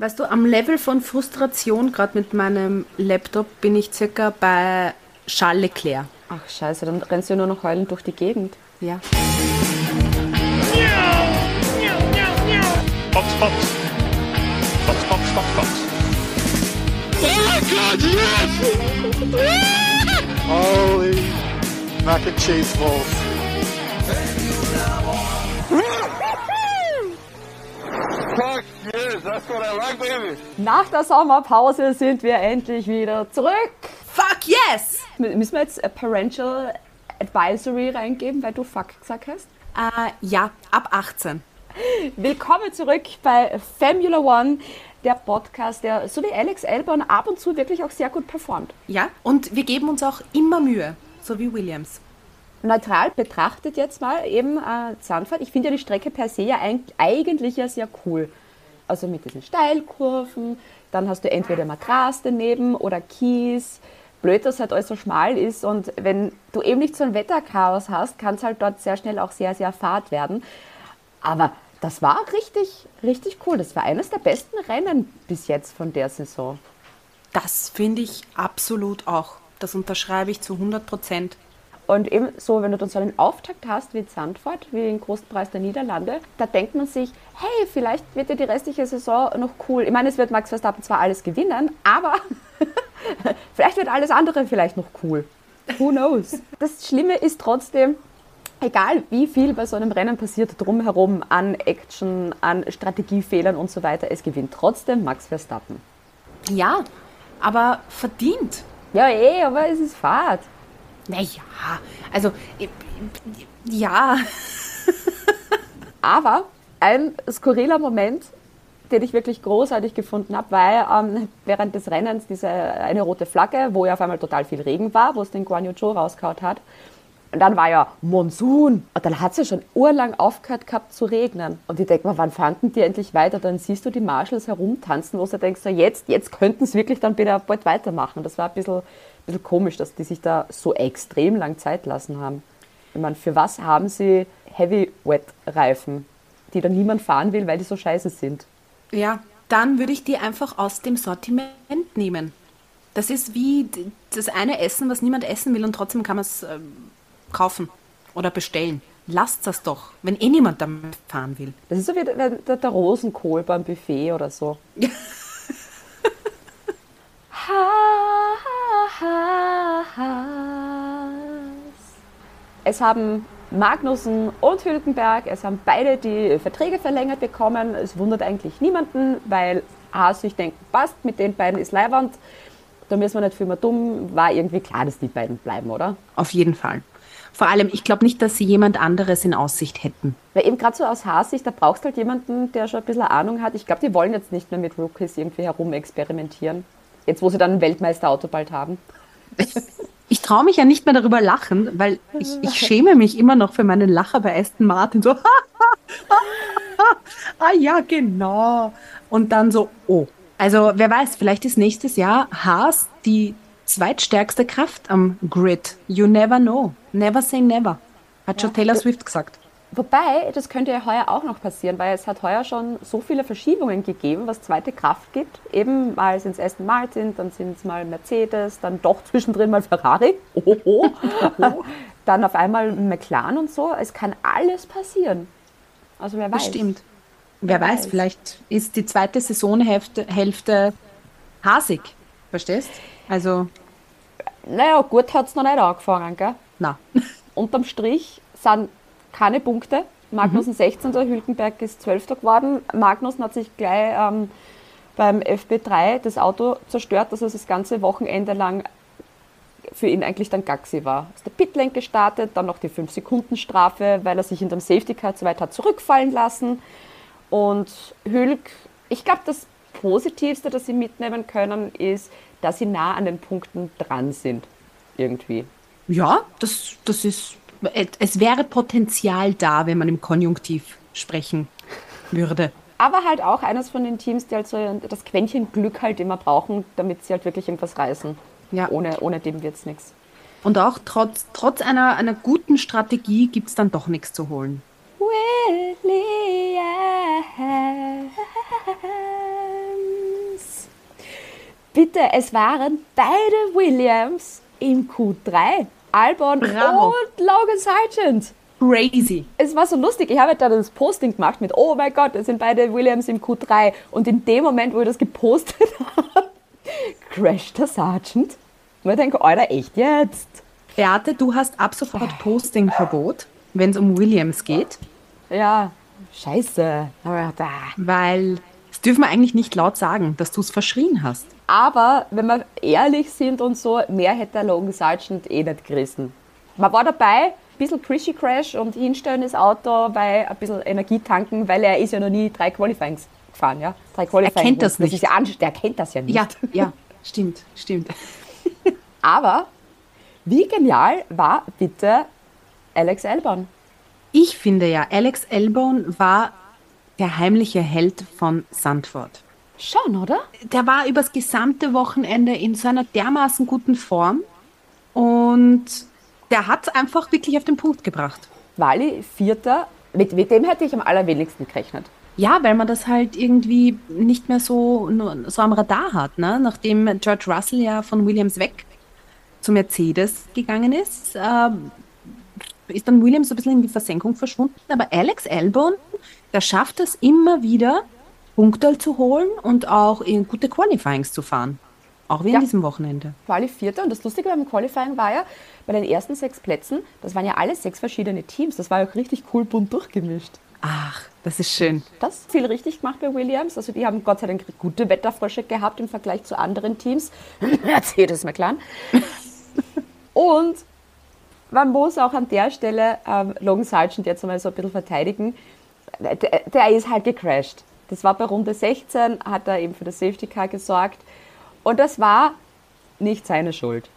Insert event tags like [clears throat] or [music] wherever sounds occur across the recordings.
Weißt du, am Level von Frustration, gerade mit meinem Laptop, bin ich circa bei Charles Leclerc. Ach scheiße, dann rennst du nur noch heulend durch die Gegend. Ja. Oh yes! Holy mac and cheese balls. Fuck yes, that's what I like, baby. Nach der Sommerpause sind wir endlich wieder zurück. Fuck yes! M- Müssen wir jetzt a Parental Advisory reingeben, weil du Fuck gesagt hast? Äh, ja, ab 18. Willkommen zurück bei Formula One, der Podcast, der so wie Alex Elborn ab und zu wirklich auch sehr gut performt. Ja, und wir geben uns auch immer Mühe, so wie Williams. Neutral betrachtet jetzt mal eben äh, Zandvoort. Ich finde ja die Strecke per se ja eig- eigentlich ja sehr cool. Also mit diesen Steilkurven, dann hast du entweder mal Gras daneben oder Kies. Blöd, dass halt alles so schmal ist und wenn du eben nicht so ein Wetterchaos hast, kann es halt dort sehr schnell auch sehr, sehr fad werden. Aber das war richtig, richtig cool. Das war eines der besten Rennen bis jetzt von der Saison. Das finde ich absolut auch. Das unterschreibe ich zu 100 Prozent. Und eben so, wenn du dann so einen Auftakt hast wie Zandvoort, wie den Großen Preis der Niederlande, da denkt man sich, hey, vielleicht wird ja die restliche Saison noch cool. Ich meine, es wird Max Verstappen zwar alles gewinnen, aber [laughs] vielleicht wird alles andere vielleicht noch cool. Who knows? Das Schlimme ist trotzdem, egal wie viel bei so einem Rennen passiert drumherum an Action, an Strategiefehlern und so weiter, es gewinnt trotzdem Max Verstappen. Ja, aber verdient. Ja, eh, aber es ist Fahrt. Naja, also, ja. [laughs] Aber ein skurriler Moment, den ich wirklich großartig gefunden habe, war ähm, während des Rennens diese eine rote Flagge, wo ja auf einmal total viel Regen war, wo es den Guan Yu Zhou rausgehauen hat. Und dann war ja Monsun. Und dann hat es ja schon urlang aufgehört gehabt zu regnen. Und ich denke mir, wann fanden die endlich weiter? Dann siehst du die Marshalls herumtanzen, wo du denkst, so jetzt, jetzt könnten es wirklich dann wieder bald weitermachen. Und das war ein bisschen, bisschen komisch, dass die sich da so extrem lang Zeit lassen haben. Ich meine, für was haben sie Heavy-Wet-Reifen, die dann niemand fahren will, weil die so scheiße sind? Ja, dann würde ich die einfach aus dem Sortiment nehmen. Das ist wie das eine Essen, was niemand essen will und trotzdem kann man es ähm, kaufen oder bestellen. Lasst das doch, wenn eh niemand damit fahren will. Das ist so wie der, der, der Rosenkohl beim Buffet oder so. [laughs] Ha, ha, ha. Es haben Magnussen und Hülkenberg, es haben beide die Verträge verlängert bekommen. Es wundert eigentlich niemanden, weil Haas sich denkt, passt, mit den beiden ist Leiwand. Da müssen wir nicht viel mehr dumm. War irgendwie klar, dass die beiden bleiben, oder? Auf jeden Fall. Vor allem, ich glaube nicht, dass sie jemand anderes in Aussicht hätten. Weil eben gerade so aus Haas-Sicht, da brauchst du halt jemanden, der schon ein bisschen Ahnung hat. Ich glaube, die wollen jetzt nicht mehr mit Rookies irgendwie herumexperimentieren. Jetzt, wo sie dann ein Weltmeisterauto bald haben. [laughs] Ich traue mich ja nicht mehr darüber lachen, weil ich, ich schäme mich immer noch für meinen Lacher bei Aston Martin. So, [laughs] ah ja, genau. Und dann so, oh. Also wer weiß, vielleicht ist nächstes Jahr Haas die zweitstärkste Kraft am Grid. You never know. Never say never. Hat schon Taylor Swift gesagt. Wobei, das könnte ja heuer auch noch passieren, weil es hat heuer schon so viele Verschiebungen gegeben, was zweite Kraft gibt. Eben mal sind es Aston Martin, dann sind es mal Mercedes, dann doch zwischendrin mal Ferrari. Oho. [laughs] dann auf einmal McLaren und so. Es kann alles passieren. Also wer weiß. Bestimmt. Wer weiß, weiß. vielleicht ist die zweite Saisonhälfte Hälfte hasig. Verstehst? Also, Naja, gut hat es noch nicht angefangen, gell? na. Unterm Strich sind keine Punkte. Magnussen 16. Hülkenberg ist 12. geworden. Magnussen hat sich gleich ähm, beim FB3 das Auto zerstört, dass es das ganze Wochenende lang für ihn eigentlich dann Gaxi war. Ist der Pitlane gestartet, dann noch die 5-Sekunden-Strafe, weil er sich in dem Safety Car zu weit hat zurückfallen lassen. Und Hülk, ich glaube, das Positivste, das sie mitnehmen können, ist, dass sie nah an den Punkten dran sind. Irgendwie. Ja, das, das ist. Es wäre Potenzial da, wenn man im Konjunktiv sprechen würde. Aber halt auch eines von den Teams, die halt so das Quäntchen Glück halt immer brauchen, damit sie halt wirklich irgendwas reißen. Ja. Ohne, ohne dem wird es nichts. Und auch trotz, trotz einer, einer guten Strategie gibt es dann doch nichts zu holen. William. bitte, es waren beide Williams im Q3. Albon Bravo. und Logan Sargent. Crazy. Es war so lustig. Ich habe da das Posting gemacht mit, oh mein Gott, es sind beide Williams im Q3. Und in dem Moment, wo ich das gepostet [laughs] habe, crasht der Sergeant. Und ich denke, Alter, echt jetzt? Beate, du hast ab sofort Postingverbot, wenn es um Williams geht, Ja, scheiße. Weil das dürfen wir eigentlich nicht laut sagen, dass du es verschrien hast. Aber wenn wir ehrlich sind und so, mehr hätte der Logan Sargent eh nicht gerissen. Man war dabei, ein bisschen Crishy Crash und hinstellen das Auto, weil ein bisschen Energie tanken, weil er ist ja noch nie drei Qualifyings gefahren, ja? Drei Qualifying kennt das nicht. ist ja kennt das ja nicht. Ja, ja, stimmt, stimmt. [laughs] Aber wie genial war bitte Alex Albon? Ich finde ja, Alex Elbone war der heimliche Held von Sandford. Schon, oder? Der war übers gesamte Wochenende in so einer dermaßen guten Form und der hat einfach wirklich auf den Punkt gebracht. Wally, Vierter. Mit, mit dem hätte ich am allerwenigsten gerechnet. Ja, weil man das halt irgendwie nicht mehr so, so am Radar hat. Ne? Nachdem George Russell ja von Williams weg zu Mercedes gegangen ist, ähm, ist dann Williams so ein bisschen in die Versenkung verschwunden. Aber Alex Albon, der schafft es immer wieder, Punkte zu holen und auch in gute Qualifyings zu fahren. Auch wie Ja. an diesem Wochenende. Quali Vierter. Und das Lustige beim Qualifying war ja, bei den ersten sechs Plätzen, das waren ja alle sechs verschiedene Teams. Das war ja auch richtig cool bunt durchgemischt. Ach, das ist schön. Das viel richtig gemacht bei Williams. Also die haben Gott sei Dank gute Wetterfrösche gehabt im Vergleich zu anderen Teams. [clears throat] Mercedes McLaren. [laughs] Und man muss auch an der Stelle ähm, Logan Sargent jetzt einmal so ein bisschen verteidigen. Der, der ist halt gecrashed. Das war bei Runde 16, hat er eben für das Safety Car gesorgt. Und das war nicht seine Schuld.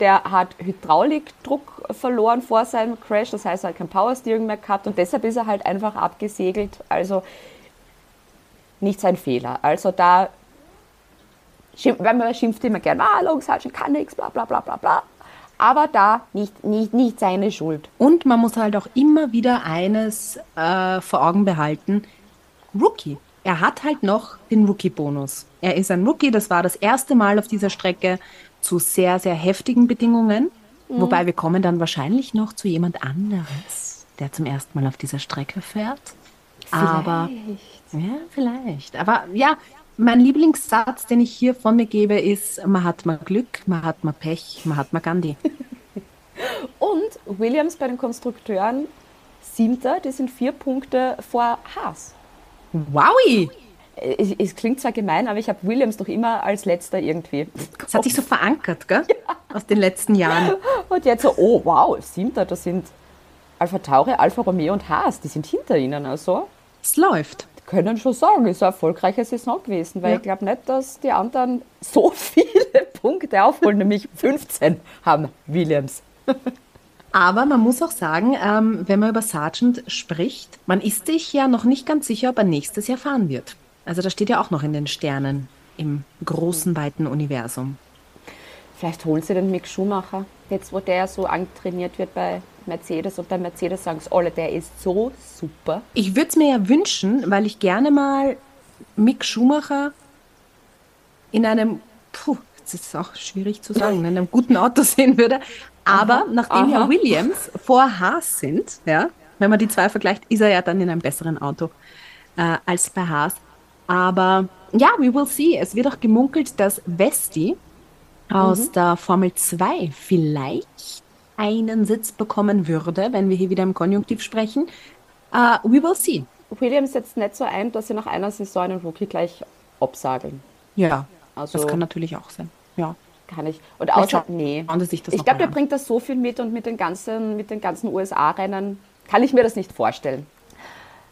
Der hat Hydraulikdruck verloren vor seinem Crash, das heißt, er hat kein Powersteering mehr gehabt und deshalb ist er halt einfach abgesegelt. Also nicht sein Fehler. Also da, weil man schimpft immer gern, ah, Logan Sargent kann nichts, bla bla bla bla bla. Aber da nicht, nicht, nicht seine Schuld. Und man muss halt auch immer wieder eines äh, vor Augen behalten. Rookie. Er hat halt noch den Rookie-Bonus. Er ist ein Rookie, das war das erste Mal auf dieser Strecke zu sehr, sehr heftigen Bedingungen. Wobei wir kommen dann wahrscheinlich noch zu jemand anderes, der zum ersten Mal auf dieser Strecke fährt. Aber ja, vielleicht. Aber ja, mein Lieblingssatz, den ich hier von mir gebe, ist, man hat mal Glück, man hat mal Pech, man hat mal Gandhi. [laughs] Und Williams bei den Konstrukteuren, siebter, die sind vier Punkte vor Haas. Wowi! Es, es klingt zwar gemein, aber ich habe Williams doch immer als letzter irgendwie. Das hat sich so verankert, gell? [laughs] Aus den letzten Jahren. Und jetzt so, oh wow, siebter, das sind Alpha Tauri, Alfa Romeo und Haas, die sind hinter ihnen. Also Es läuft. Können schon sagen, ist eine erfolgreiche Saison gewesen, weil Ja. ich glaube nicht, dass die anderen so [laughs] viele Punkte aufholen, nämlich 15 haben Williams. Aber man muss auch sagen, ähm, wenn man über Sargent spricht, man ist sich ja noch nicht ganz sicher, ob er nächstes Jahr fahren wird. Also das steht ja auch noch in den Sternen im großen, weiten Universum. Vielleicht holen sie den Mick Schumacher, jetzt wo der so antrainiert wird bei Mercedes und bei Mercedes sagen sie alle, der ist so super. Ich würde es mir ja wünschen, weil ich gerne mal Mick Schumacher in einem, puh, das ist auch schwierig zu sagen, in einem guten Auto sehen würde. Aber nachdem ja aha. Williams vor Haas sind, ja, wenn man die zwei vergleicht, ist er ja dann in einem besseren Auto äh, als bei Haas. Aber ja, we will see. Es wird auch gemunkelt, dass Vesti aus der Formel 2 vielleicht einen Sitz bekommen würde, wenn wir hier wieder im Konjunktiv sprechen. Uh, we will see. Williams setzt nicht so ein, dass sie nach einer Saison einen Rookie gleich absageln. Ja, Also- das kann natürlich auch sein. Ja. Kann ich. Und außer, nee. das ich glaube, der an. bringt da so viel mit und mit den ganzen, mit den ganzen USA-Rennen kann ich mir das nicht vorstellen.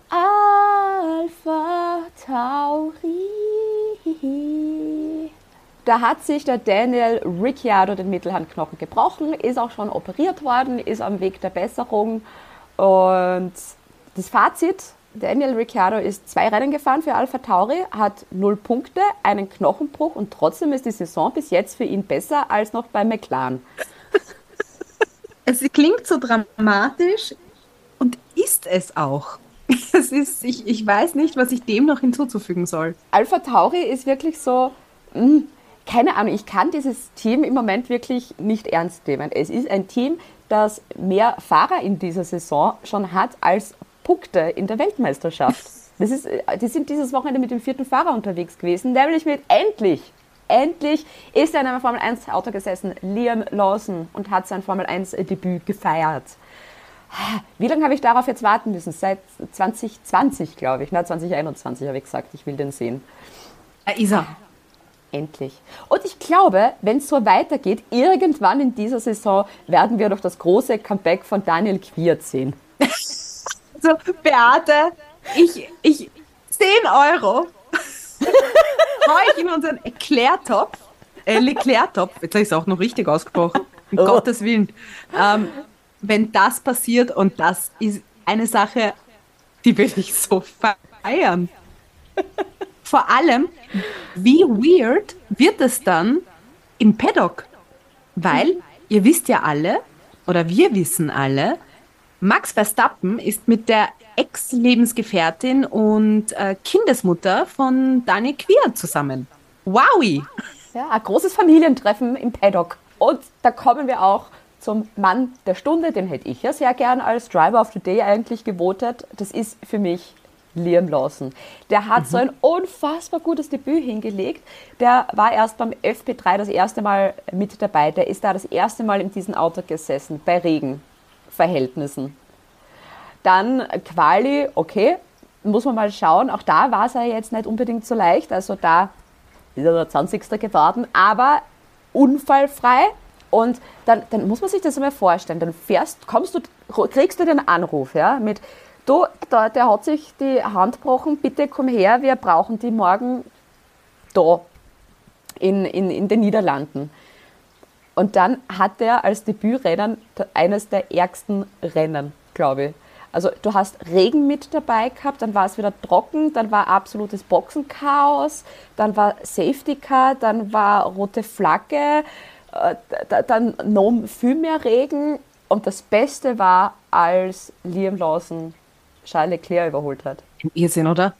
Alpha Tauri. Da hat sich der Daniel Ricciardo den Mittelhandknochen gebrochen, ist auch schon operiert worden, ist am Weg der Besserung. Und das Fazit, Daniel Ricciardo ist zwei Rennen gefahren für Alpha Tauri, hat null Punkte, einen Knochenbruch und trotzdem ist die Saison bis jetzt für ihn besser als noch bei McLaren. Es klingt so dramatisch und ist es auch. [laughs] Es ist, ich, ich weiß nicht, was ich dem noch hinzuzufügen soll. Alpha Tauri ist wirklich so, mm, keine Ahnung, ich kann dieses Team im Moment wirklich nicht ernst nehmen. Es ist ein Team, das mehr Fahrer in dieser Saison schon hat als Punkte in der Weltmeisterschaft. [laughs] Das ist, äh, die sind dieses Wochenende mit dem vierten Fahrer unterwegs gewesen, nämlich mit endlich, endlich ist er in einem Formel 1 Auto gesessen, Liam Lawson, und hat sein Formel 1 Debüt gefeiert. Wie lange habe ich darauf jetzt warten müssen? Seit 2020, glaube ich. Na, 2021 habe ich gesagt, ich will den sehen. Ist er. Endlich. Und ich glaube, wenn es so weitergeht, irgendwann in dieser Saison werden wir doch das große Comeback von Daniel Quiert sehen. [laughs] So, Beate, ich, ich, 10 Euro [laughs] hau ich in unseren Erklärtopf. Äh, Leclerc-Topf. Jetzt habe ich es auch noch richtig ausgesprochen. Um Oh. Gottes Willen. Ähm, wenn das passiert und das ist eine Sache, die will ich so feiern. [laughs] Vor allem, wie weird wird es dann im Paddock? Weil, ihr wisst ja alle, oder wir wissen alle, Max Verstappen ist mit der Ex-Lebensgefährtin und äh, Kindesmutter von Daniel Quier zusammen. Wowi! Ja, ein großes Familientreffen im Paddock. Und da kommen wir auch zum Mann der Stunde, den hätte ich ja sehr gern als Driver of the Day eigentlich gewotet. Das ist für mich Liam Lawson. Der hat so ein unfassbar gutes Debüt hingelegt. Der war erst beim FP3 das erste Mal mit dabei. Der ist da das erste Mal in diesem Auto gesessen, bei Regenverhältnissen. Dann Quali, okay, muss man mal schauen. Auch da war es ja jetzt nicht unbedingt so leicht. Also da ist er der 20. geworden, aber unfallfrei. Und dann, dann muss man sich das einmal vorstellen. Dann fährst, kommst du, kriegst du den Anruf, ja, mit, du, da, der hat sich die Hand gebrochen, bitte komm her, wir brauchen die morgen da in, in, in den Niederlanden. Und dann hat er als Debütrennen eines der ärgsten Rennen, glaube ich. Also du hast Regen mit dabei gehabt, dann war es wieder trocken, dann war absolutes Boxenchaos, dann war Safety Car, dann war rote Flagge, äh, da- dann noch viel mehr Regen. Und das Beste war, als Liam Lawson Charles Leclerc überholt hat. Irrsinn, oder?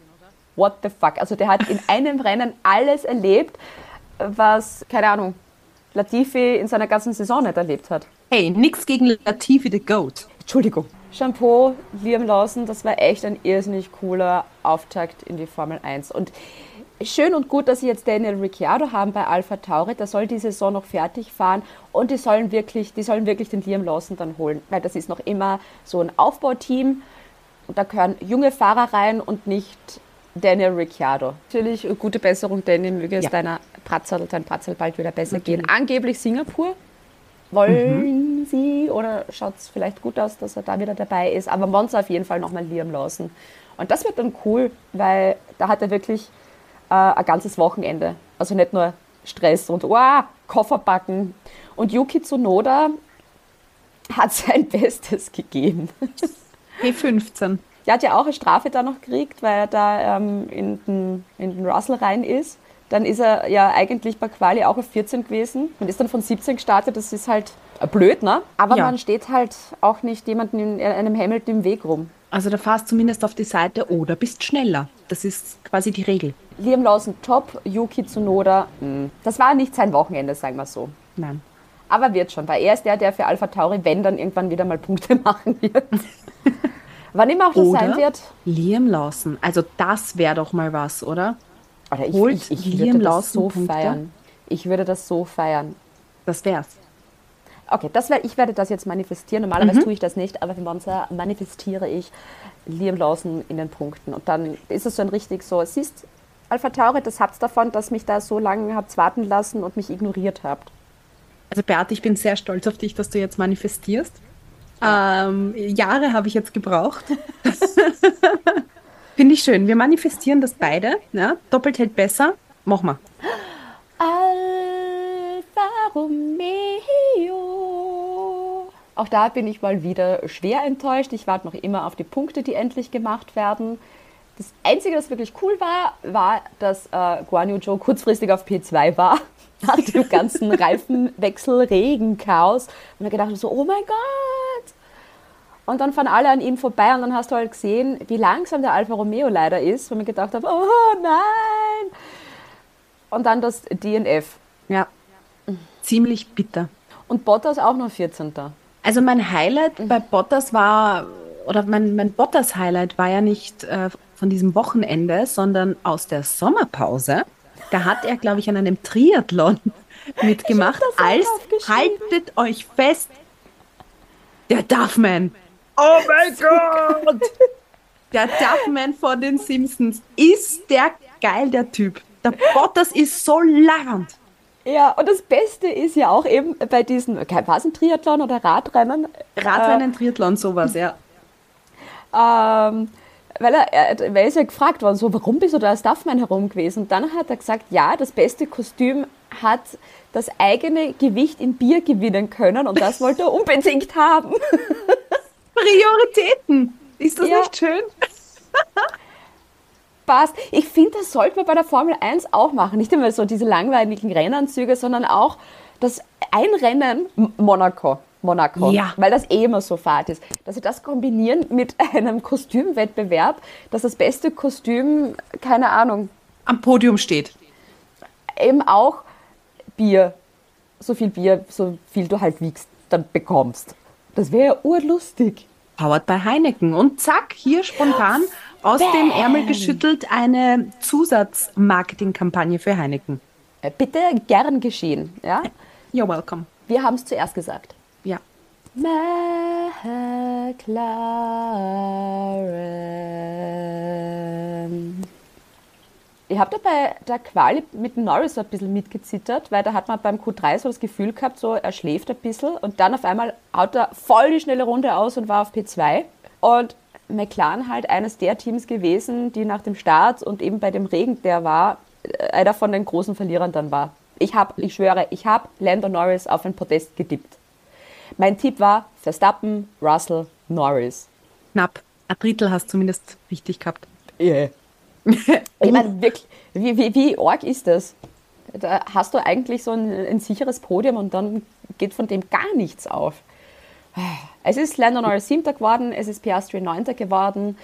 What the fuck? Also der hat in einem Rennen alles erlebt, was, keine Ahnung, Latifi in seiner ganzen Saison nicht erlebt hat. Hey, nix gegen Latifi the Goat. Entschuldigung. Shampoo, Liam Lawson, das war echt ein irrsinnig cooler Auftakt in die Formel 1. Und schön und gut, dass sie jetzt Daniel Ricciardo haben bei Alpha Tauri. Der soll die Saison noch fertig fahren und die sollen wirklich, die sollen wirklich den Liam Lawson dann holen, weil das ist noch immer so ein Aufbauteam und da gehören junge Fahrer rein und nicht Daniel Ricciardo. Natürlich gute Besserung, Daniel, möge es Ja. deiner Pratzel, dein Pratzel bald wieder besser gehen. Angeblich Singapur. Wollen Sie oder schaut es vielleicht gut aus, dass er da wieder dabei ist? Aber Monza auf jeden Fall nochmal Liam Lawson. Und das wird dann cool, weil da hat er wirklich äh, ein ganzes Wochenende. Also nicht nur Stress und oh, Koffer packen. Und Yuki Tsunoda hat [laughs] sein Bestes gegeben. [laughs] P15. Der hat ja auch eine Strafe da noch gekriegt, weil er da ähm, in, den, in den Russell rein ist. Dann ist er ja eigentlich bei Quali auch auf 14 gewesen und ist dann von 17 gestartet. Das ist halt äh, blöd, ne? Aber Ja. man steht halt auch nicht jemandem in einem Hamilton im Weg rum. Also da fahrst zumindest auf die Seite oder bist schneller. Das ist quasi die Regel. Liam Lawson top, Yuki Tsunoda, mh. das war nicht sein Wochenende, sagen wir so. Nein. Aber wird schon, weil er ist der, der für Alpha Tauri, wenn dann irgendwann wieder mal Punkte [laughs] machen wird. [laughs] Wann immer auch das Oder sein wird. Liam Lawson. Also das wäre doch mal was, oder? Oder ich, Holt ich, ich Liam würde das so Punkte? feiern. Ich würde das so feiern. Das wär's. Okay, das wär, ich werde das jetzt manifestieren. Normalerweise tue ich das nicht, aber für Monza manifestiere ich Liam Lawson in den Punkten. Und dann ist es so ein richtig so, siehst, Alpha Tauri, das habt's davon, dass mich da so lange habt warten lassen und mich ignoriert habt. Also Beate, ich bin sehr stolz auf dich, dass du jetzt manifestierst. Ähm, Jahre habe ich jetzt gebraucht. [laughs] Finde ich schön. Wir manifestieren das beide. Ja? Doppelt hält besser. Mach mal. Alfa Romeo. Auch da bin ich mal wieder schwer enttäuscht. Ich warte noch immer auf die Punkte, die endlich gemacht werden. Das Einzige, das wirklich cool war, war, dass äh, Guan Yu Zhou kurzfristig auf P2 war. Nach dem ganzen Reifenwechsel, Regenchaos. Und er gedacht so, oh mein Gott! Und dann fahren alle an ihm vorbei und dann hast du halt gesehen, wie langsam der Alfa Romeo leider ist, wo man gedacht hat, oh nein! Und dann das DNF. Ja. Ziemlich bitter. Und Bottas auch noch 14. Also mein Highlight bei Bottas war, oder mein, mein Bottas-Highlight war ja nicht äh, von diesem Wochenende, sondern aus der Sommerpause. Da hat er, glaube ich, an einem Triathlon [laughs] mitgemacht, als, haltet euch fest, der Duffman. Oh mein [laughs] Gott! Der Duffman von den Simpsons ist der geil, der Typ. Der Bottas ist so labernd. Ja, und das Beste ist ja auch eben bei diesen, war es ein Triathlon oder Radrennen? Radrennen, Triathlon, sowas, ja. Ähm, weil er, weil ist ja gefragt worden, so, warum bist du da als Duffman herum gewesen? Und dann hat er gesagt, ja, das beste Kostüm hat das eigene Gewicht in Bier gewinnen können und das wollte er unbedingt haben. [laughs] Prioritäten. Ist das Ja. nicht schön? [laughs] Passt. Ich finde, das sollte man bei der Formel 1 auch machen. Nicht immer so diese langweiligen Rennanzüge, sondern auch das Einrennen Monaco. Monaco, Ja. weil das eh immer so fad ist. Dass sie das kombinieren mit [laughs] einem Kostümwettbewerb, dass das beste Kostüm, keine Ahnung, Am Podium steht. eben auch Bier, so viel Bier, so viel du halt wiegst, dann bekommst. Das wäre ja urlustig. Powered by Heineken. Und zack, hier spontan [gasps] aus dem Ärmel geschüttelt eine Zusatzmarketingkampagne für Heineken. Äh, Bitte gern geschehen. Ja? You're welcome. Wir haben es zuerst gesagt. McLaren. Ich habe da bei der Quali mit Norris so ein bisschen mitgezittert, weil da hat man beim Q3 so das Gefühl gehabt, so er schläft ein bisschen und dann auf einmal haut er voll die schnelle Runde aus und war auf P2. Und McLaren halt eines der Teams gewesen, die nach dem Start und eben bei dem Regen, der war, äh, einer von den großen Verlierern dann war. Ich habe, ich schwöre, ich habe Lando Norris auf ein Podest getippt. Mein Tipp war Verstappen, Russell, Norris. Knapp. Ein Drittel hast du zumindest richtig gehabt. Yeah. [laughs] ich meine, wirklich, wie, wie, wie arg ist das? Da hast du eigentlich so ein, ein sicheres Podium und dann geht von dem gar nichts auf. Es ist Lando Norris siebter geworden, es ist Piastri neunter geworden.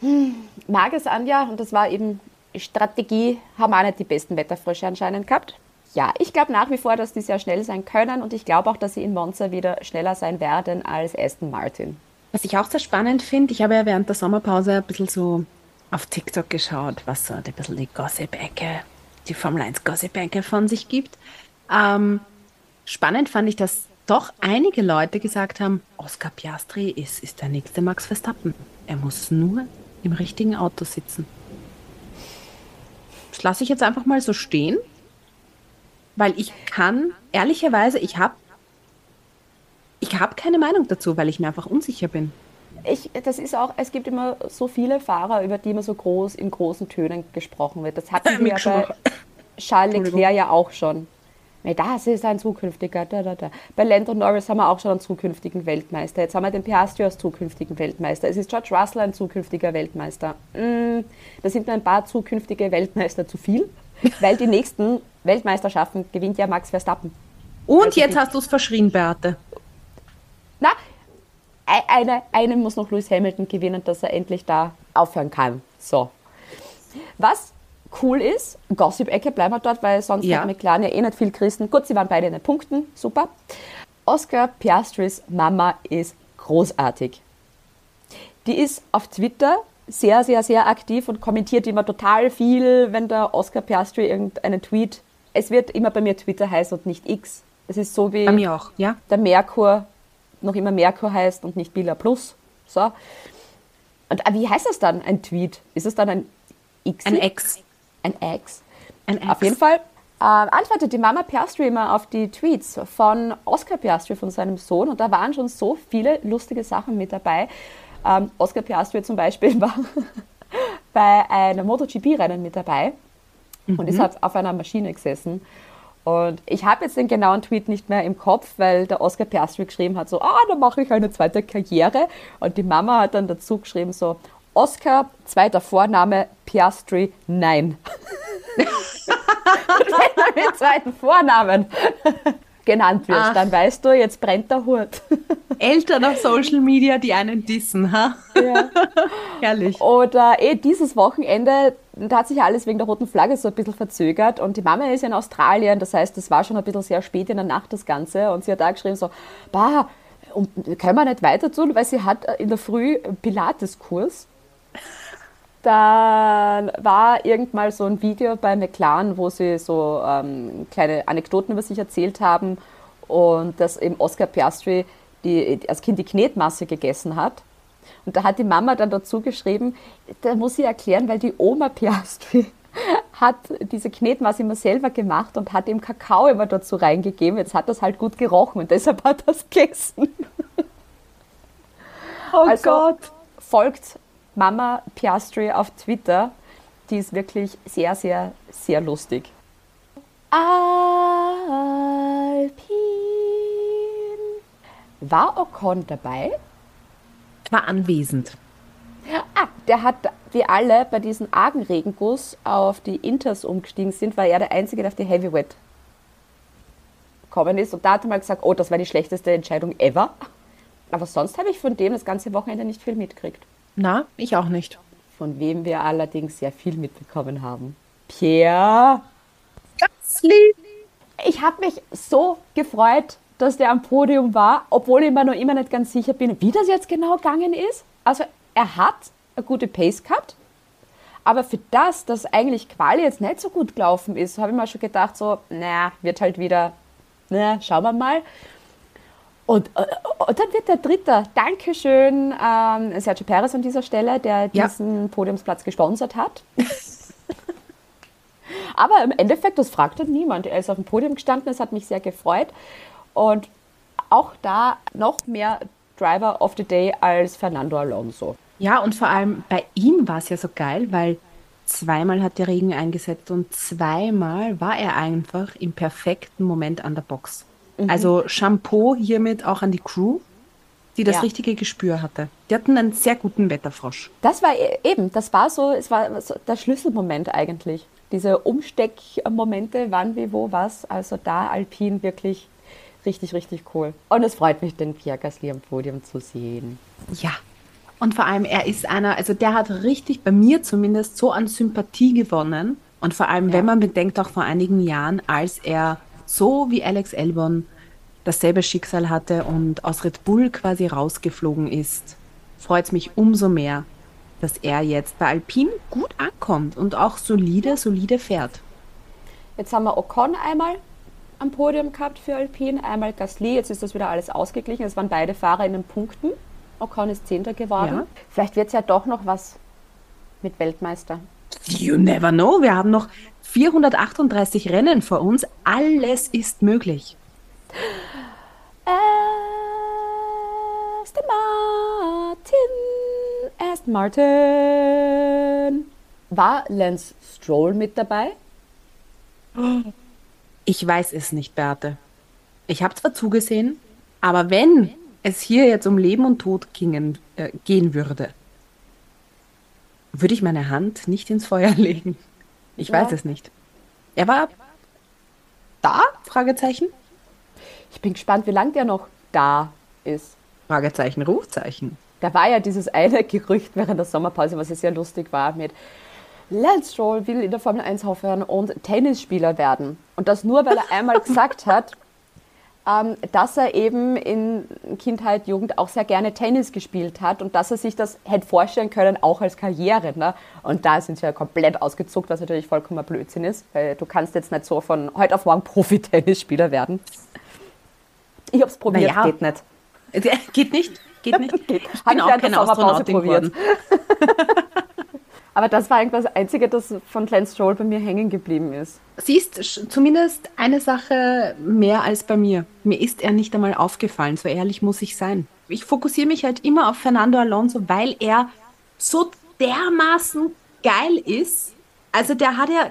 Hm, mag es Anja, und das war eben Strategie, haben auch nicht die besten Wetterfrösche anscheinend gehabt. Ja, ich glaube nach wie vor, dass die sehr schnell sein können und ich glaube auch, dass sie in Monza wieder schneller sein werden als Aston Martin. Was ich auch sehr spannend finde, ich habe ja während der Sommerpause ein bisschen so auf TikTok geschaut, was so ein bisschen die Gossip-Ecke, die Formel 1 Gossip-Ecke von sich gibt. Ähm, spannend fand ich, dass doch einige Leute gesagt haben, Oscar Piastri ist, ist der nächste Max Verstappen. Er muss nur im richtigen Auto sitzen. Das lasse ich jetzt einfach mal so stehen, weil ich kann, ehrlicherweise, ich habe ich habe keine Meinung dazu, weil ich mir einfach unsicher bin. Ich, das ist auch, es gibt immer so viele Fahrer, über die immer so groß in großen Tönen gesprochen wird. Das hatten wir Mick ja bei. Charles. Leclerc ja auch schon. Das ist ein zukünftiger. Da, da, da. Bei Lando Norris haben wir auch schon einen zukünftigen Weltmeister. Jetzt haben wir den Piastri als zukünftigen Weltmeister. Es ist George Russell ein zukünftiger Weltmeister. Mm, da sind mir ein paar zukünftige Weltmeister zu viel, weil die nächsten Weltmeisterschaften gewinnt ja Max Verstappen. Und Also jetzt hast du es verschrien, Beate. Na, ei- eine, eine muss noch Lewis Hamilton gewinnen, dass er endlich da aufhören kann. So. Was cool ist, Gossip-Ecke bleiben wir dort, weil sonst Ja. hat McLaren ja eh nicht viel Christen. Gut, sie waren beide in den Punkten, super. Oscar Piastris Mama ist großartig. Die ist auf Twitter sehr, sehr, sehr aktiv und kommentiert immer total viel, wenn der Oscar Piastri irgendeinen Tweet. Es wird immer bei mir Twitter heißen und nicht X. Es ist so wie Bei mir auch, ja. der Merkur noch immer Merkur heißt und nicht Bila Plus. So. Und äh, wie heißt das dann, ein Tweet? Ist es dann ein X? Ein Ex. Ein X. Ein Ex. Auf jeden Fall äh, antwortet die Mama Piastri immer auf die Tweets von Oscar Piastri, von seinem Sohn. Und da waren schon so viele lustige Sachen mit dabei. Ähm, Oscar Piastri zum Beispiel [laughs] war bei einem MotoGP-Rennen mit dabei und ist halt auf einer Maschine gesessen. Und ich habe jetzt den genauen Tweet nicht mehr im Kopf, weil der Oscar Piastri geschrieben hat, so, ah, da mache ich eine zweite Karriere. Und die Mama hat dann dazu geschrieben, so, Oscar, zweiter Vorname, Piastri, nein. [laughs] Mit zweiten Vornamen genannt wirst, Ach. dann weißt du, jetzt brennt der Hut. [laughs] Eltern auf Social Media, die einen dissen, ha? Ja. [laughs] Herrlich. Oder eh dieses Wochenende da hat sich alles wegen der roten Flagge so ein bisschen verzögert und die Mama ist in Australien, das heißt, es war schon ein bisschen sehr spät in der Nacht das Ganze und sie hat da geschrieben so, bah, und können wir nicht weiter tun, weil sie hat in der Früh Pilates-Kurs. Dann war irgendwann so ein Video bei McLaren, wo sie so ähm, kleine Anekdoten über sich erzählt haben und dass eben Oscar Piastri die, als Kind die Knetmasse gegessen hat. Und da hat die Mama dann dazu geschrieben, da muss sie erklären, weil die Oma Piastri [laughs] hat diese Knetmasse immer selber gemacht und hat ihm Kakao immer dazu reingegeben. Jetzt hat das halt gut gerochen und deshalb hat er es gegessen. Oh also Gott. folgt Mama Piastri auf Twitter. Die ist wirklich sehr, sehr, sehr lustig. Alpin. War Ocon dabei? War anwesend. Ah, der hat, wie alle bei diesem argen Regenguss auf die Inters umgestiegen sind, war er der Einzige, der auf die Heavyweight gekommen ist. Und da hat er mal gesagt, oh, das war die schlechteste Entscheidung ever. Aber sonst habe ich von dem das ganze Wochenende nicht viel mitgekriegt. Na, ich auch nicht. Von wem wir allerdings sehr viel mitbekommen haben. Pierre. Ganz lieb. Ich habe mich so gefreut, dass der am Podium war, obwohl ich mir noch immer nicht ganz sicher bin, wie das jetzt genau gegangen ist. Also er hat eine gute Pace gehabt, aber für das, dass eigentlich Quali jetzt nicht so gut gelaufen ist, habe ich mir schon gedacht, so, naja, wird halt wieder, na, schauen wir mal. Und, äh, und dann wird der Dritte. Dankeschön, ähm, Sergio Perez an dieser Stelle, der Ja. diesen Podiumsplatz gesponsert hat. [laughs] Aber im Endeffekt, das fragte niemand. Er ist auf dem Podium gestanden, es hat mich sehr gefreut. Und auch da noch mehr Driver of the Day als Fernando Alonso. Ja, und vor allem bei ihm war es ja so geil, weil zweimal hat der Regen eingesetzt und zweimal war er einfach im perfekten Moment an der Box. Also Shampoo hiermit auch an die Crew, die das Ja. richtige Gespür hatte. Die hatten einen sehr guten Wetterfrosch. Das war e- eben, das war so, es war so der Schlüsselmoment eigentlich. Diese Umsteckmomente, wann, wie, wo, was. Also da Alpin wirklich richtig, richtig cool. Und es freut mich, den Pierre Gasly am Podium zu sehen. Ja. Und vor allem, er ist einer, also der hat richtig, bei mir zumindest, so an Sympathie gewonnen. Und vor allem, wenn man bedenkt, auch vor einigen Jahren, als er so wie Alex Albon dasselbe Schicksal hatte und aus Red Bull quasi rausgeflogen ist, freut es mich umso mehr, dass er jetzt bei Alpine gut ankommt und auch solide, solide fährt. Jetzt haben wir Ocon einmal am Podium gehabt für Alpine, einmal Gasly. Jetzt ist das wieder alles ausgeglichen. Es waren beide Fahrer in den Punkten. Ocon ist Zehnter geworden. Ja. Vielleicht wird es ja doch noch was mit Weltmeister. You never know. Wir haben noch 438 Rennen vor uns. Alles ist möglich. Aston Martin, Aston Martin. War Lance Stroll mit dabei? Ich weiß es nicht, Beate. Ich habe zwar zugesehen, aber wenn es hier jetzt um Leben und Tod gingen, äh, gehen würde, würde ich meine Hand nicht ins Feuer [laughs] legen. Ich Ja. weiß es nicht. Er war da? Fragezeichen? Ich bin gespannt, wie lange der noch da ist. Fragezeichen, Rufzeichen. Da war ja dieses eine [laughs] Gerücht während der Sommerpause, was ja sehr lustig war, mit Lance Stroll will in der Formel 1 aufhören und Tennisspieler werden. Und das nur, weil er einmal [laughs] gesagt hat, dass er eben in Kindheit, Jugend auch sehr gerne Tennis gespielt hat und dass er sich das hätte vorstellen können, auch als Karriere. Ne? Und da sind sie ja komplett ausgezuckt, was natürlich vollkommen Blödsinn ist, weil du kannst jetzt nicht so von heute auf morgen [laughs] Profi-Tennisspieler werden. Ich hab's probiert, Naja. geht nicht. Äh, Geht nicht? Geht nicht? [laughs] Ich Hab bin ich auch keine Sommerpause Astronautin probiert. [laughs] Aber das war eigentlich das Einzige, das von Lance Stroll bei mir hängen geblieben ist. Siehst zumindest eine Sache mehr als bei mir. Mir ist er nicht einmal aufgefallen, so ehrlich muss ich sein. Ich fokussiere mich halt immer auf Fernando Alonso, weil er so dermaßen geil ist. Also der hat ja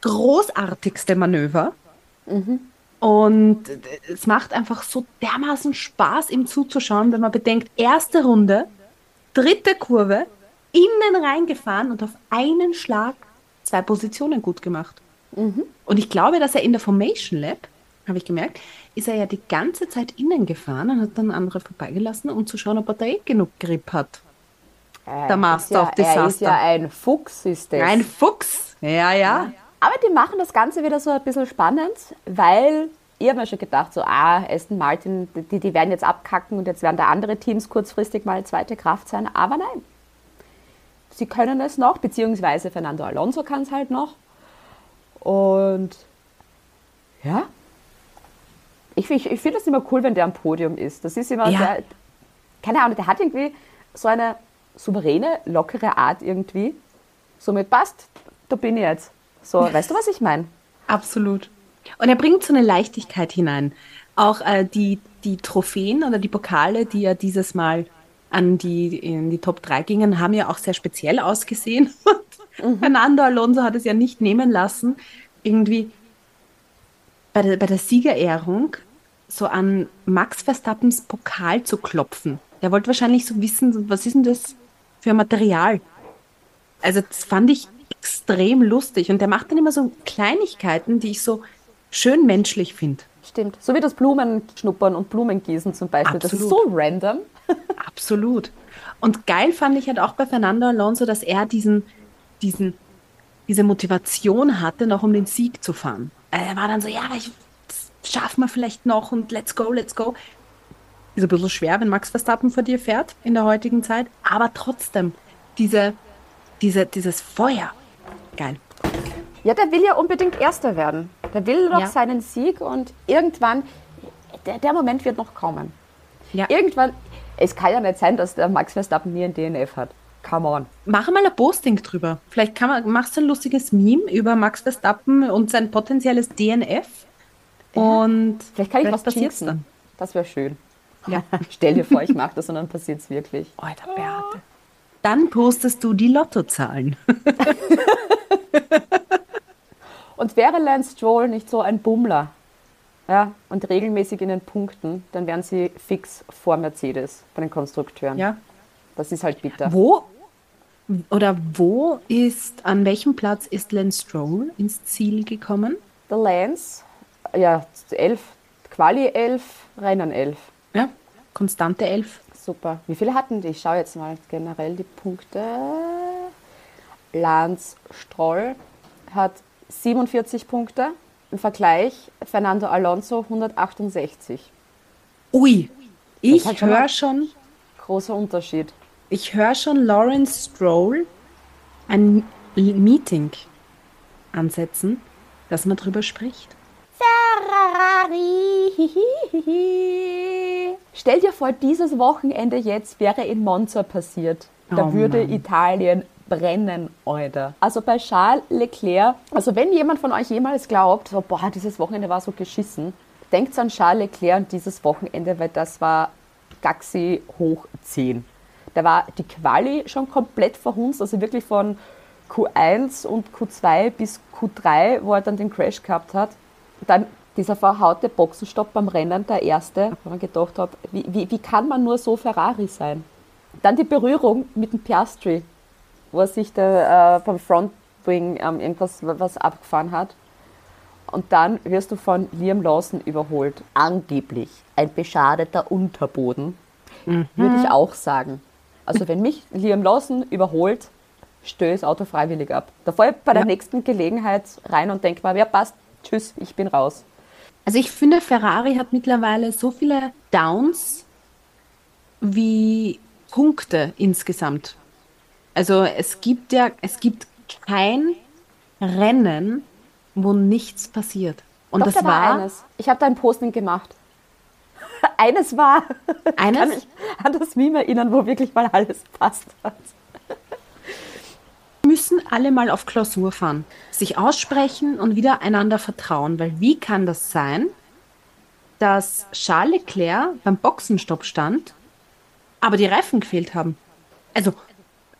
großartigste Manöver. Und es macht einfach so dermaßen Spaß, ihm zuzuschauen, wenn man bedenkt, erste Runde, dritte Kurve, innen reingefahren und auf einen Schlag zwei Positionen gut gemacht. Und ich glaube, dass er in der Formation Lab, habe ich gemerkt, ist er ja die ganze Zeit innen gefahren und hat dann andere vorbeigelassen, um zu schauen, ob er da eh genug Grip hat. Äh, der Master ist of ja, Er ist Disaster. ja ein Fuchs, ist das. Ein Fuchs. Ja, ja. Aber die machen das Ganze wieder so ein bisschen spannend, weil ich habe mir schon gedacht, so, ah, Aston Martin, die, die werden jetzt abkacken und jetzt werden da andere Teams kurzfristig mal zweite Kraft sein. Aber nein, sie können es noch, beziehungsweise Fernando Alonso kann es halt noch. Und ja, ich, ich, ich finde das immer cool, wenn der am Podium ist. Das ist immer Ja. sehr, keine Ahnung, der hat irgendwie so eine souveräne, lockere Art irgendwie. Somit passt, da bin ich jetzt. So, [laughs] weißt du, was ich meine? Absolut. Und er bringt so eine Leichtigkeit hinein. Auch äh, die, die Trophäen oder die Pokale, die ja dieses Mal an die, in die Top 3 gingen, haben ja auch sehr speziell ausgesehen. [laughs] Und Fernando Alonso hat es ja nicht nehmen lassen, irgendwie bei der, bei der Siegerehrung so an Max Verstappens Pokal zu klopfen. Der wollte wahrscheinlich so wissen, was ist denn das für ein Material? Also das fand ich extrem lustig. Und der macht dann immer so Kleinigkeiten, die ich so schön menschlich finde. Stimmt. So wie das Blumenschnuppern und Blumengießen zum Beispiel. Das ist so Absolut. random. Absolut. Und geil fand ich halt auch bei Fernando Alonso, dass er diesen, diesen, diese Motivation hatte, noch um den Sieg zu fahren. Er war dann so, ja, ich schaffen wir vielleicht noch und let's go, let's go. Ist ein bisschen schwer, wenn Max Verstappen vor dir fährt in der heutigen Zeit, aber trotzdem, diese, diese, dieses Feuer. Geil. Ja, der will ja unbedingt Erster werden. Der will noch Ja. seinen Sieg und irgendwann, der, der Moment wird noch kommen. Ja. Irgendwann, es kann ja nicht sein, dass der Max Verstappen nie ein DNF hat. Come on. Mach mal ein Posting drüber. Vielleicht kann man, machst du ein lustiges Meme über Max Verstappen und sein potenzielles DNF. Und Vielleicht kann ich was passiert's jinxen. Das wäre schön. Ja. [laughs] Stell dir vor, ich mache das und dann passiert es wirklich. Alter Beate. Dann postest du die Lottozahlen. [laughs] Und wäre Lance Stroll nicht so ein Bummler ja, und regelmäßig in den Punkten, dann wären sie fix vor Mercedes bei den Konstrukteuren. Ja. Das ist halt bitter. Wo oder wo ist, an welchem Platz ist Lance Stroll ins Ziel gekommen? Der Lance, ja, 11, Quali 11, Rennen 11. Ja, konstante 11. Super. Wie viele hatten die? Ich schaue jetzt mal generell die Punkte. Lance Stroll hat 47 Punkte. Im Vergleich Fernando Alonso 168. Ui, ich schon höre schon, Großer Unterschied. ich höre schon Lawrence Stroll ein Meeting ansetzen, dass man drüber spricht. Ferrari. Stell dir vor, dieses Wochenende jetzt wäre in Monza passiert. Da Oh würde Mann. Italien brennen, Alter. Also bei Charles Leclerc, also wenn jemand von euch jemals glaubt, so, boah, dieses Wochenende war so geschissen, denkt an Charles Leclerc und dieses Wochenende, weil das war Gaxi hoch 10. Da war die Quali schon komplett verhunzt, also wirklich von Q1 und Q2 bis Q3, wo er dann den Crash gehabt hat. Dann dieser verhaute Boxenstopp beim Rennen, der erste, wo man gedacht hat, wie, wie, wie kann man nur so Ferrari sein? Dann die Berührung mit dem Piastri, wo er sich da, äh, beim Frontwing ähm, irgendwas was abgefahren hat. Und dann wirst du von Liam Lawson überholt. Angeblich ein beschadeter Unterboden, würde ich auch sagen. Also wenn mich Liam Lawson überholt, stöße das Auto freiwillig ab. Da fahre ich bei der Ja. nächsten Gelegenheit rein und denke mal, ja passt, tschüss, ich bin raus. Also ich finde, Ferrari hat mittlerweile so viele Downs wie Punkte insgesamt. Also es gibt ja, es gibt kein Rennen, wo nichts passiert. Und Doch, das da war war eines. Ich habe da ein Posting gemacht. [laughs] eines war. Eines? Kann mich an das Meme erinnern, wo wirklich mal alles passt hat. müssen alle mal auf Klausur fahren, sich aussprechen und wieder einander vertrauen. Weil wie kann das sein, dass Charles Leclerc beim Boxenstopp stand, aber die Reifen gefehlt haben? Also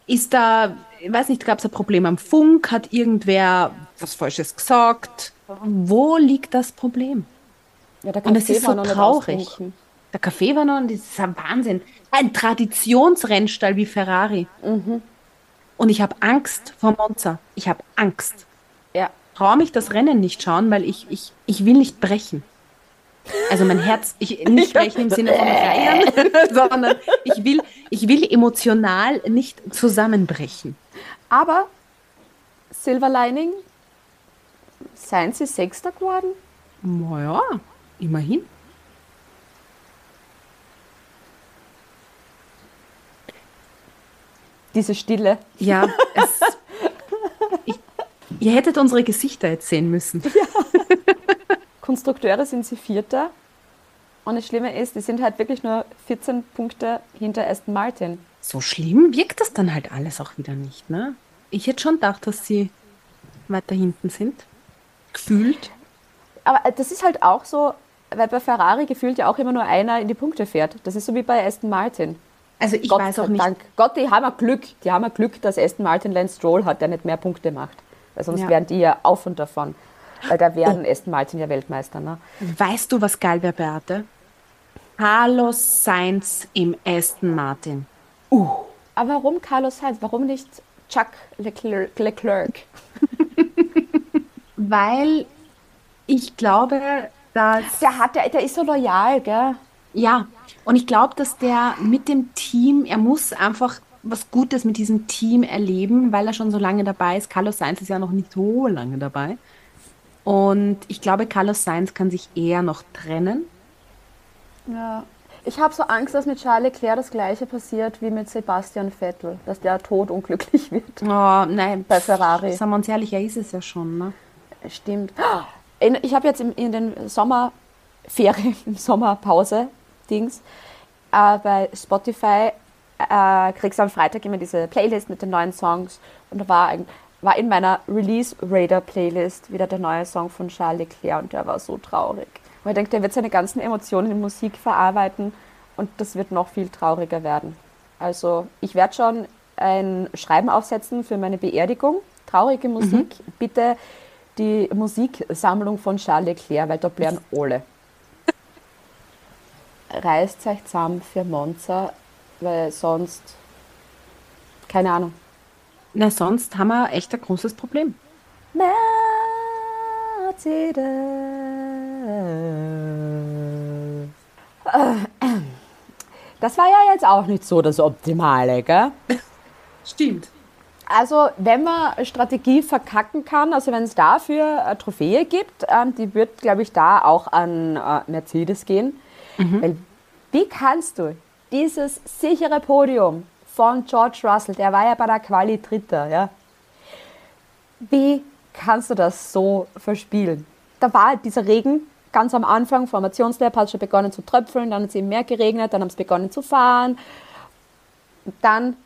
ist da, ich weiß nicht, gab es ein Problem am Funk? Hat irgendwer was Falsches gesagt? Wo liegt das Problem? Ja, der Und es Kaffee ist so traurig. Der Kaffee war noch, das ist ein Wahnsinn. Ein Traditionsrennstall wie Ferrari. Und ich habe Angst vor Monza. Ich habe Angst. Ja. Traue mich das Rennen nicht schauen, weil ich, ich, ich will nicht brechen. Also mein Herz, ich nicht sprechen im Sinne von Reiern, [laughs] [laughs] sondern ich will, ich will emotional nicht zusammenbrechen. Aber Silver Lining, seien sie Sechster geworden? Naja, immerhin. Diese Stille. Ja, es, ich, ihr hättet unsere Gesichter jetzt sehen müssen. [laughs] Konstrukteure sind sie Vierter. Und das Schlimme ist, die sind halt wirklich nur 14 Punkte hinter Aston Martin. So schlimm wirkt das dann halt alles auch wieder nicht, ne? Ich hätte schon gedacht, dass sie weiter hinten sind. Gefühlt. Aber äh, das ist halt auch so, weil bei Ferrari gefühlt ja auch immer nur einer in die Punkte fährt. Das ist so wie bei Aston Martin. Also ich Gott weiß auch nicht. Dank. Gott, die haben ein Glück. Die haben ein Glück, dass Aston Martin Lance Stroll hat, der nicht mehr Punkte macht. Weil sonst Ja. wären die ja auf und davon. Weil da wären Aston Martin ja Weltmeister. Ne? Weißt du, was geil wäre, Beate? Carlos Sainz im Aston Martin. Aber warum Carlos Sainz? Warum nicht Chuck Leclerc? Leclerc? [laughs] Weil ich glaube, dass. Der, hat, der, der ist so loyal, gell? Ja, und ich glaube, dass der mit dem Team, er muss einfach was Gutes mit diesem Team erleben, weil er schon so lange dabei ist. Carlos Sainz ist ja noch nicht so lange dabei. Und ich glaube, Carlos Sainz kann sich eher noch trennen. Ja. Ich habe so Angst, dass mit Charles Leclerc das gleiche passiert wie mit Sebastian Vettel, dass der todunglücklich wird. Oh, nein, Bei Ferrari. Sagen wir uns ehrlich, er ist es ja schon. Ne? Stimmt. Ich habe jetzt in, in den Sommerferien, im [laughs] Sommerpause, Dings, äh, bei Spotify äh, kriegst du am Freitag immer diese Playlist mit den neuen Songs. Und da war, ein, war in meiner Release Raider Playlist wieder der neue Song von Charles Leclerc und der war so traurig. Und ich denke, der wird seine ganzen Emotionen in Musik verarbeiten und das wird noch viel trauriger werden. Also ich werde schon ein Schreiben aufsetzen für meine Beerdigung. Traurige Musik. Bitte die Musiksammlung von Charles Leclerc, weil da bleiben alle. Reißt euch zusammen für Monza, weil sonst, keine Ahnung. Na, sonst haben wir echt ein großes Problem. Mercedes. Das war ja jetzt auch nicht so das Optimale, gell? Stimmt. Also, wenn man Strategie verkacken kann, also wenn es dafür eine Trophäe gibt, ähm, die wird, glaube ich, da auch an äh, Mercedes gehen. Weil, wie kannst du dieses sichere Podium von George Russell, der war ja bei der Quali Dritter, ja, wie kannst du das so verspielen? Da war dieser Regen ganz am Anfang, Formationslab hat schon begonnen zu tröpfeln, dann hat es eben mehr geregnet, dann haben sie begonnen zu fahren. Dann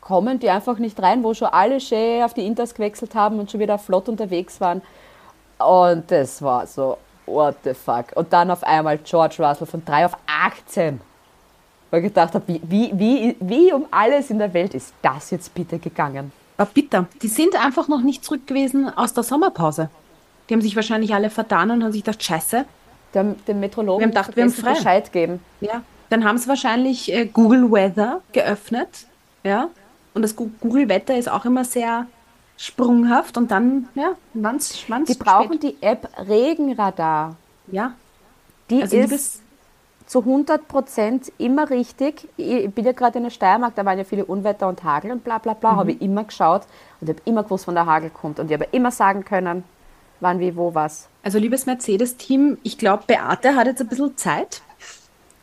kommen die einfach nicht rein, wo schon alle schön auf die Inters gewechselt haben und schon wieder flott unterwegs waren. Und das war so, what the fuck. Und dann auf einmal George Russell von 3 auf 18. Weil ich gedacht habe, wie, wie, wie, wie um alles in der Welt ist das jetzt bitte gegangen? War bitter. Die sind einfach noch nicht zurück gewesen aus der Sommerpause. Die haben sich wahrscheinlich alle vertan und haben sich gedacht, scheiße. Dem, dem Metrologen Wir haben gedacht, wir haben frei. Bescheid geben. Ja. Dann haben sie wahrscheinlich äh, Google Weather geöffnet. Ja. Und das Google Wetter ist auch immer sehr sprunghaft und dann, ja, wann's, wann's Die brauchen die App Regenradar. Ja. Die Also ist zu 100 Prozent immer richtig. Ich bin ja gerade in der Steiermark, da waren ja viele Unwetter und Hagel und bla bla bla. Habe ich immer geschaut und habe immer gewusst, wann der Hagel kommt. Und ich habe immer sagen können, wann, wie, wo, was. also liebes Mercedes-Team, ich glaube, Beate hat jetzt ein bisschen Zeit,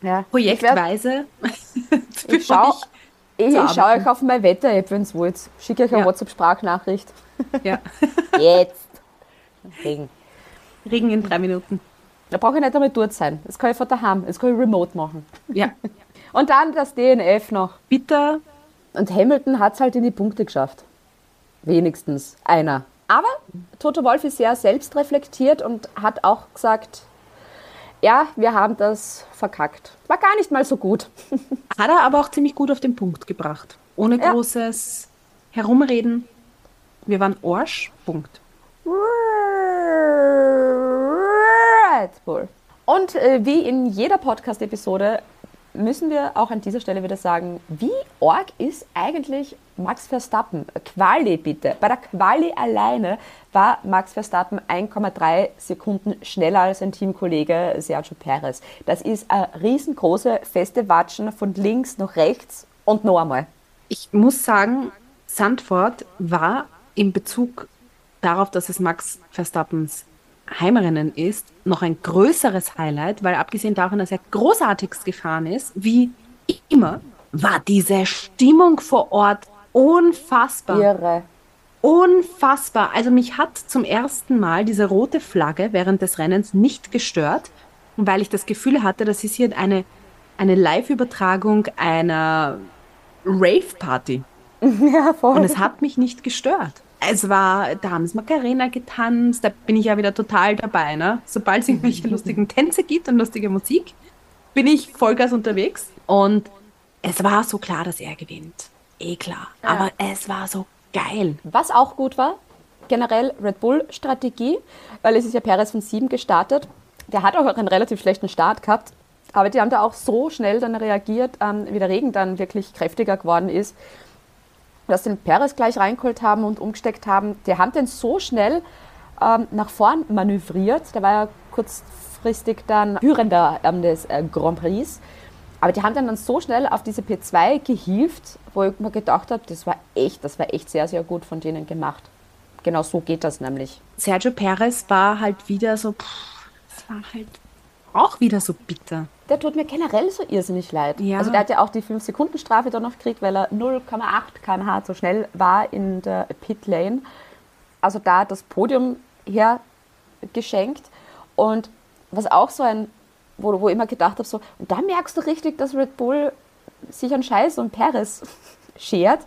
Ja. projektweise. Ich [laughs] schaue euch ich, ich schau euch auf meine Wetter-App, wenn es wollt. Schicke euch eine Ja. WhatsApp-Sprachnachricht. Ja. [laughs] Jetzt. Regen. Regen in drei Minuten. Da brauche ich nicht einmal dort sein. Das kann ich von daheim. Das kann ich remote machen. Ja. [laughs] Und dann das DNF noch. Bitter. Und Hamilton hat es halt in die Punkte geschafft. Wenigstens einer. Aber Toto Wolf ist sehr selbstreflektiert und hat auch gesagt, ja, wir haben das verkackt. War gar nicht mal so gut. [laughs] Hat er aber auch ziemlich gut auf den Punkt gebracht. Ohne Ja. großes Herumreden. Wir waren Arsch. Punkt. Red Bull. Und äh, wie in jeder Podcast-Episode müssen wir auch an dieser Stelle wieder sagen, wie org ist eigentlich Max Verstappen, Quali bitte. Bei der Quali alleine war Max Verstappen 1,3 Sekunden schneller als sein Teamkollege Sergio Perez. Das ist eine riesengroße, feste Watschen von links nach rechts und noch einmal. Ich muss sagen, Sandford war in Bezug darauf, dass es Max Verstappens Heimrennen ist, noch ein größeres Highlight, weil abgesehen davon, dass er großartigst gefahren ist, wie immer, war diese Stimmung vor Ort unfassbar. Irre. Unfassbar. Also mich hat zum ersten Mal diese rote Flagge während des Rennens nicht gestört, weil ich das Gefühl hatte, das ist hier eine, eine Live-Übertragung einer Rave-Party. [laughs] Ja, voll. Und es hat mich nicht gestört. Es war, da haben es Macarena getanzt, da bin ich ja wieder total dabei. Ne? Sobald es irgendwelche [laughs] lustigen Tänze gibt und lustige Musik, bin ich Vollgas unterwegs. Und es war so klar, dass er gewinnt. Eh klar. Aber es war so geil. Was auch gut war, generell Red Bull-Strategie, weil es ist ja Perez von 7 gestartet. Der hat auch einen relativ schlechten Start gehabt, aber die haben da auch so schnell dann reagiert, ähm, wie der Regen dann wirklich kräftiger geworden ist, dass den Perez gleich reingeholt haben und umgesteckt haben. Die haben den so schnell ähm, nach vorn manövriert. Der war ja kurzfristig dann Führender ähm, des äh, Grand Prix. Aber die haben den dann so schnell auf diese P2 gehievt, wo ich mir gedacht habe, das war echt, das war echt sehr, sehr gut von denen gemacht. Genau so geht das nämlich. Sergio Perez war halt wieder so, pff, es war halt auch wieder so bitter. Der tut mir generell so irrsinnig leid. Ja. Also der hat ja auch die 5-Sekunden-Strafe dann noch gekriegt, weil er 0,8 km/h zu schnell war in der Pit-Lane. Also da das Podium hergeschenkt. Und was auch so ein, wo, wo ich immer gedacht habe, so, und da merkst du richtig, dass Red Bull sich an Scheiß und Perez [laughs] schert.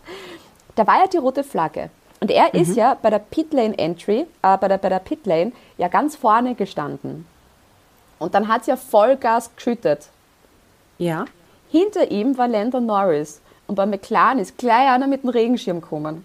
Da war ja die rote Flagge. Und er ist ja bei der Pitlane Entry, äh, bei der, bei der Pitlane, ja ganz vorne gestanden. Und dann hat es ja Vollgas geschüttet. Ja. Hinter ihm war Lando Norris. Und bei McLaren ist gleich einer mit dem Regenschirm gekommen.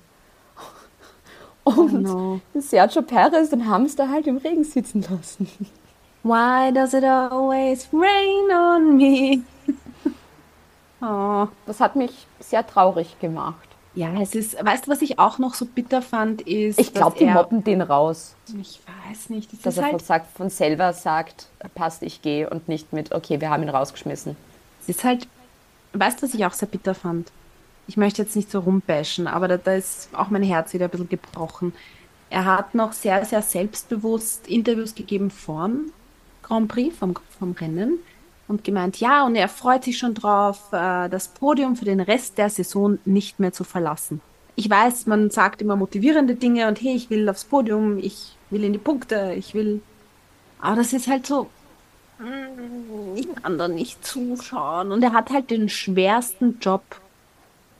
[laughs] Und no. Sergio Perez, den haben sie da halt im Regen sitzen lassen. [laughs] Why does it always rain on me? [laughs] oh. Das hat mich sehr traurig gemacht. Ja, es ist, weißt du, was ich auch noch so bitter fand, ist. Ich glaube, die er- mobben den raus. Ich weiß nicht. Es Dass ist er von, halt, sagt, von selber sagt, passt, ich gehe und nicht mit, okay, wir haben ihn rausgeschmissen. es ist halt, weißt du, was ich auch sehr bitter fand? Ich möchte jetzt nicht so rumbashen, aber da, da ist auch mein Herz wieder ein bisschen gebrochen. Er hat noch sehr, sehr selbstbewusst Interviews gegeben vorm Grand Prix, vom, vom Rennen und gemeint, ja, und er freut sich schon drauf, äh, das Podium für den Rest der Saison nicht mehr zu verlassen. Ich weiß, man sagt immer motivierende Dinge und hey, ich will aufs Podium, ich will in die Punkte, ich will. Aber das ist halt so, mm, ich kann da nicht zuschauen. Und er hat halt den schwersten Job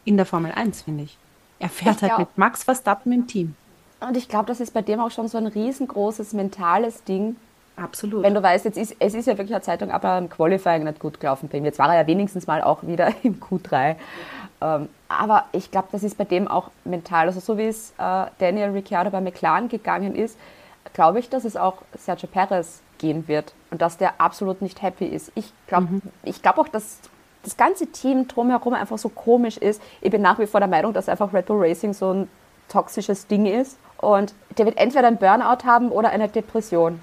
in der Formel 1, finde ich. Er fährt Ich halt mit Max Verstappen im Team. Und ich glaube, das ist bei dem auch schon so ein riesengroßes mentales Ding, Absolut. wenn du weißt, jetzt ist, es ist ja wirklich eine Zeitung, aber im Qualifying nicht gut gelaufen ihm. Jetzt war er ja wenigstens mal auch wieder [laughs] im Q3. Ähm, aber ich glaube, das ist bei dem auch mental. Also so wie es äh, Daniel Ricciardo bei McLaren gegangen ist, glaube ich, dass es auch Sergio Perez gehen wird und dass der absolut nicht happy ist. Ich glaube ich glaub auch, dass das ganze Team drumherum einfach so komisch ist. Ich bin nach wie vor der Meinung, dass einfach Red Bull Racing so ein toxisches Ding ist. Und der wird entweder einen Burnout haben oder eine Depression.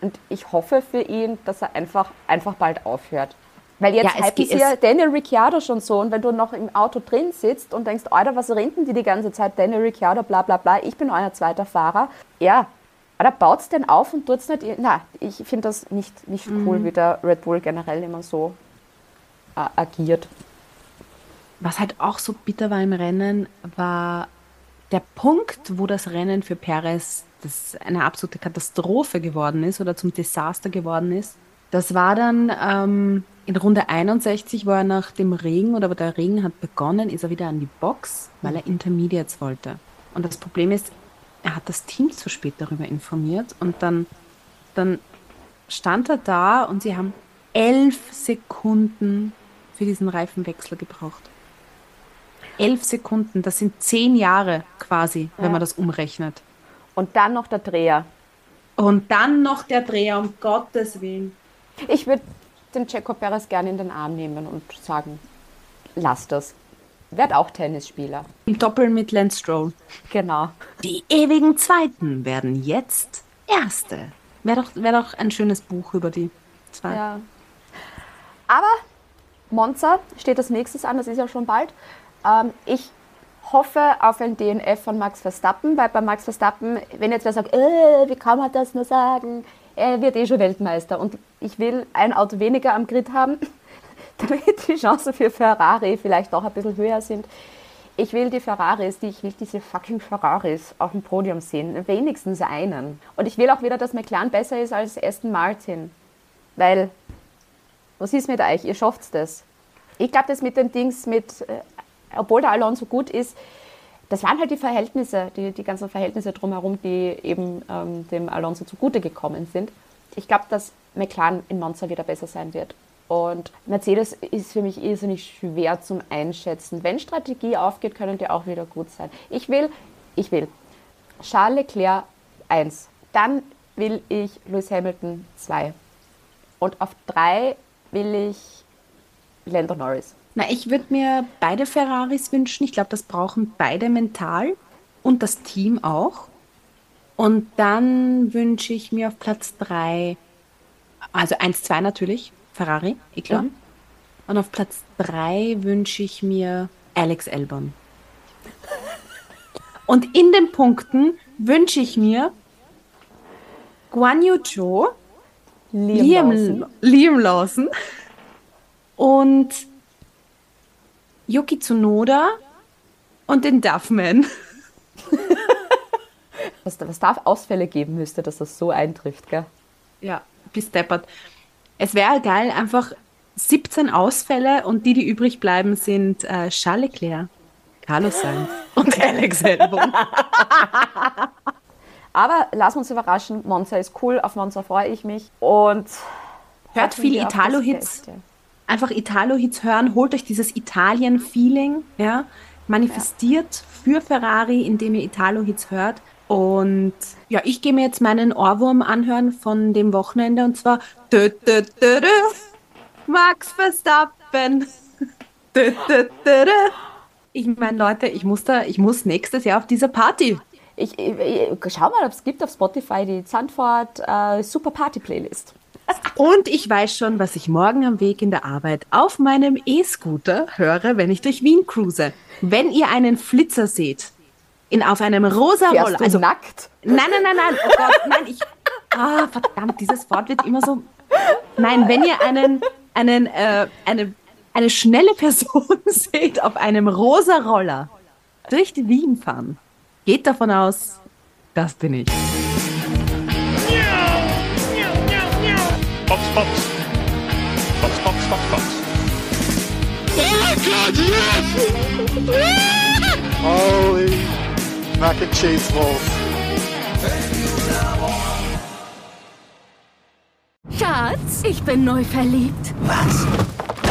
Und ich hoffe für ihn, dass er einfach, einfach bald aufhört. Weil jetzt Ja, es hypen sie ja Daniel Ricciardo schon so. Und wenn du noch im Auto drin sitzt und denkst, Alter, was reden die die ganze Zeit? Daniel Ricciardo, bla bla bla, ich bin euer zweiter Fahrer. Ja, oder baut es denn auf und tut es nicht? Na, ich finde das nicht, nicht cool, wie der Red Bull generell immer so äh, agiert. Was halt auch so bitter war im Rennen, war der Punkt, wo das Rennen für Perez das eine absolute Katastrophe geworden ist oder zum Desaster geworden ist. Das war dann ähm, in Runde 61, wo er nach dem Regen oder der Regen hat begonnen, ist er wieder an die Box, weil er Intermediates wollte. Und das Problem ist, er hat das Team zu spät darüber informiert und dann, dann stand er da und sie haben elf Sekunden für diesen Reifenwechsel gebraucht. Elf Sekunden, das sind zehn Jahre quasi, wenn Ja. man das umrechnet. Und dann noch der Dreher. Und dann noch der Dreher, um Gottes Willen. Ich würde den Checo Perez gerne in den Arm nehmen und sagen, lass das. werd auch Tennisspieler. Doppel mit Lance Stroll. Genau. Die ewigen Zweiten werden jetzt Erste. Wäre doch, wär doch ein schönes Buch über die zwei. Ja. Aber Monza steht als nächstes an, das ist ja schon bald. Ähm, ich hoffe auf ein DNF von Max Verstappen, weil bei Max Verstappen, wenn jetzt wer sagt, äh, wie kann man das nur sagen, er wird eh schon Weltmeister und ich will ein Auto weniger am Grid haben, [laughs] damit die Chancen für Ferrari vielleicht auch ein bisschen höher sind. Ich will die Ferraris, die, ich will diese fucking Ferraris auf dem Podium sehen, wenigstens einen. Und ich will auch wieder, dass McLaren besser ist als Aston Martin, weil was ist mit euch? Ihr schafft das. Ich glaube, das mit den Dings, mit, äh, obwohl der Alonso gut ist, das waren halt die Verhältnisse, die, die ganzen Verhältnisse drumherum, die eben ähm, dem Alonso zugute gekommen sind. Ich glaube, dass McLaren in Monza wieder besser sein wird. Und Mercedes ist für mich irrsinnig schwer zum Einschätzen. Wenn Strategie aufgeht, können die auch wieder gut sein. Ich will, ich will Charles Leclerc 1. Dann will ich Lewis Hamilton 2. Und auf 3 will ich Lando Norris. Na, ich würde mir beide Ferraris wünschen. Ich glaube, das brauchen beide mental und das Team auch. Und dann wünsche ich mir auf Platz 3, also 1, 2 natürlich, Ferrari, eh klar. Mhm. Und auf Platz 3 wünsche ich mir Alex Albon. Und in den Punkten wünsche ich mir Guan Yu Zhou, Liam, Liam, Lawson. Liam Lawson und Yuki Tsunoda und den Duffman. [laughs] Was, was da Ausfälle geben müsste, dass das so eintrifft, gell? Ja, bis deppert. Es wäre geil, einfach 17 Ausfälle und die, die übrig bleiben, sind äh, Charles Leclerc, Carlos Sainz [laughs] und Alex Albon. [laughs] Aber lass uns überraschen, Monza ist cool, auf Monza freue ich mich. Und Hört viel Italo-Hits. Einfach Italo-Hits hören, holt euch dieses Italien-Feeling, ja, manifestiert für Ferrari, indem ihr Italo-Hits hört. Und ja, ich gehe mir jetzt meinen Ohrwurm anhören von dem Wochenende und zwar dö, dö, dö, Max Verstappen. [laughs] Ich meine, Leute, ich muss da, ich muss nächstes Jahr auf diese Party. Ich, ich, ich, schau mal, ob es gibt auf Spotify die Zandvoort äh, Super Party Playlist. Und ich weiß schon, was ich morgen am Weg in der Arbeit auf meinem E-Scooter höre, wenn ich durch Wien cruise. Wenn ihr einen Flitzer seht, in, auf einem rosa Fährst Roller, also nackt? Nein, nein, nein, nein, oh Gott, nein, ich. Ah, verdammt, dieses Wort wird immer so. Nein, wenn ihr einen, einen, äh, eine, eine schnelle Person [laughs] seht auf einem rosa Roller durch die Wien fahren, geht davon aus, das bin ich. Box, Box. Box, Box, Box, Box. Holy mac and cheese balls. Schatz, ich bin neu verliebt. Was?